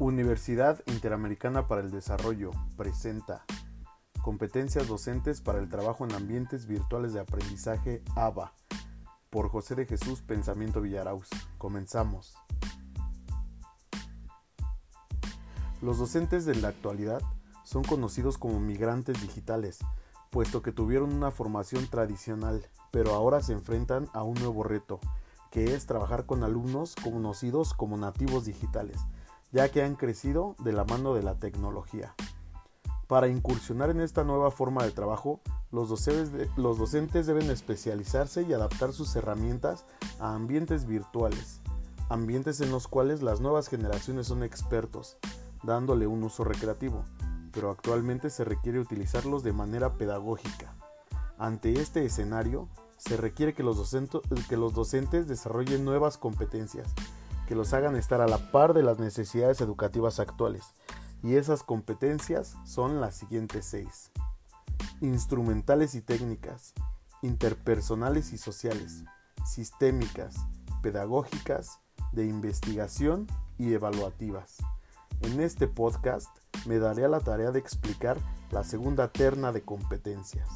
Universidad Interamericana para el Desarrollo presenta Competencias docentes para el trabajo en ambientes virtuales de aprendizaje ABA por José de Jesús Pensamiento Villarauz. Comenzamos. Los docentes de la actualidad son conocidos como migrantes digitales, puesto que tuvieron una formación tradicional, pero ahora se enfrentan a un nuevo reto, que es trabajar con alumnos conocidos como nativos digitales, ya que han crecido de la mano de la tecnología. Para incursionar en esta nueva forma de trabajo, los docentes, deben especializarse y adaptar sus herramientas a ambientes virtuales, ambientes en los cuales las nuevas generaciones son expertos, dándole un uso recreativo, pero actualmente se requiere utilizarlos de manera pedagógica. Ante este escenario, se requiere que los, docentes, desarrollen nuevas competencias, que los hagan estar a la par de las necesidades educativas actuales. Y esas competencias son las siguientes seis. Instrumentales y técnicas, interpersonales y sociales, sistémicas, pedagógicas, de investigación y evaluativas. En este podcast me daré a la tarea de explicar la segunda terna de competencias.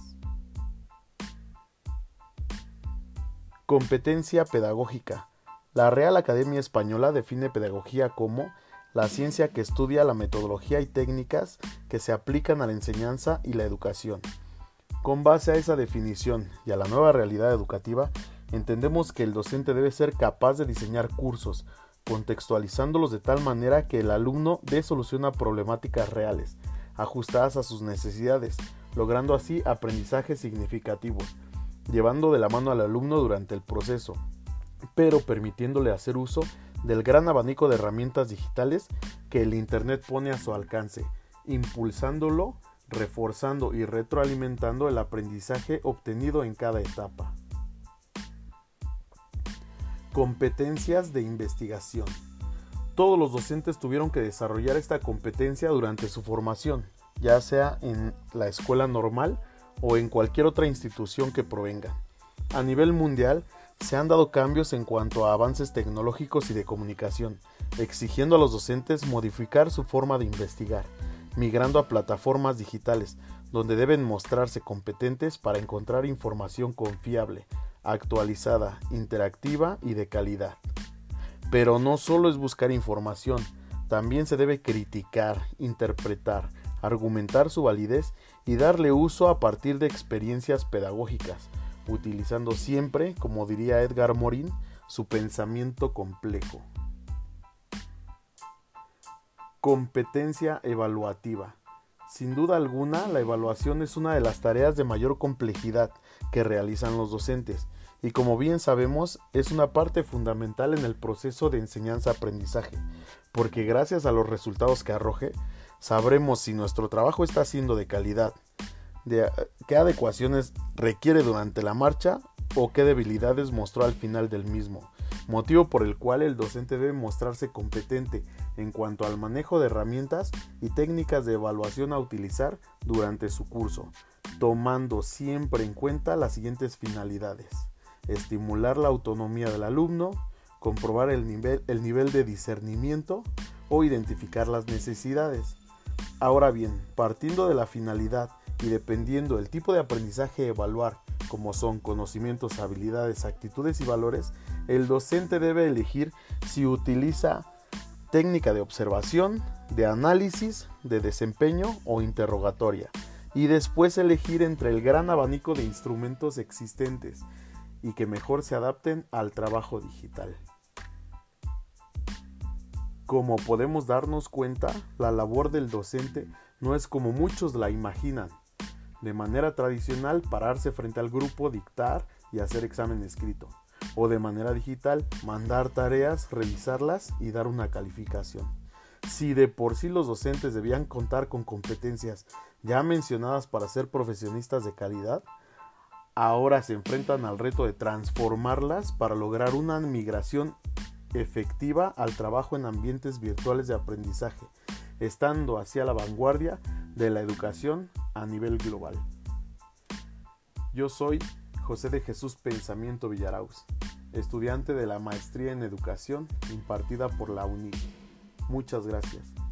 Competencia pedagógica. La Real Academia Española define pedagogía como la ciencia que estudia la metodología y técnicas que se aplican a la enseñanza y la educación. Con base a esa definición y a la nueva realidad educativa, entendemos que el docente debe ser capaz de diseñar cursos, contextualizándolos de tal manera que el alumno dé solución a problemáticas reales, ajustadas a sus necesidades, logrando así aprendizajes significativos, llevando de la mano al alumno durante el proceso, pero permitiéndole hacer uso del gran abanico de herramientas digitales que el Internet pone a su alcance, impulsándolo, reforzando y retroalimentando el aprendizaje obtenido en cada etapa. Competencias de investigación. Todos los docentes tuvieron que desarrollar esta competencia durante su formación, ya sea en la escuela normal o en cualquier otra institución que provenga. A nivel mundial, se han dado cambios en cuanto a avances tecnológicos y de comunicación, exigiendo a los docentes modificar su forma de investigar, migrando a plataformas digitales, donde deben mostrarse competentes para encontrar información confiable, actualizada, interactiva y de calidad. Pero no solo es buscar información, también se debe criticar, interpretar, argumentar su validez y darle uso a partir de experiencias pedagógicas, utilizando siempre, como diría Edgar Morin, su pensamiento complejo. Competencia evaluativa. Sin duda alguna, la evaluación es una de las tareas de mayor complejidad que realizan los docentes y como bien sabemos es una parte fundamental en el proceso de enseñanza-aprendizaje, porque gracias a los resultados que arroje, sabremos si nuestro trabajo está siendo de calidad, qué adecuaciones requiere durante la marcha o qué debilidades mostró al final del mismo, motivo por el cual el docente debe mostrarse competente en cuanto al manejo de herramientas y técnicas de evaluación a utilizar durante su curso, tomando siempre en cuenta las siguientes finalidades. Estimular la autonomía del alumno, comprobar el nivel, el nivel de discernimiento o identificar las necesidades Ahora bien, partiendo de la finalidad y dependiendo del tipo de aprendizaje evaluar, como son conocimientos, habilidades, actitudes y valores, el docente debe elegir si utiliza técnica de observación, de análisis, de desempeño o interrogatoria, y después elegir entre el gran abanico de instrumentos existentes y que mejor se adapten al trabajo digital. Como podemos darnos cuenta, la labor del docente no es como muchos la imaginan. De manera tradicional, pararse frente al grupo, dictar y hacer examen escrito. O de manera digital, mandar tareas, revisarlas y dar una calificación. Si de por sí los docentes debían contar con competencias ya mencionadas para ser profesionistas de calidad, ahora se enfrentan al reto de transformarlas para lograr una migración efectiva al trabajo en ambientes virtuales de aprendizaje, estando hacia la vanguardia de la educación a nivel global. Yo soy José de Jesús Pensamiento Villarauz, estudiante de la Maestría en Educación impartida por la UNIC. Muchas gracias.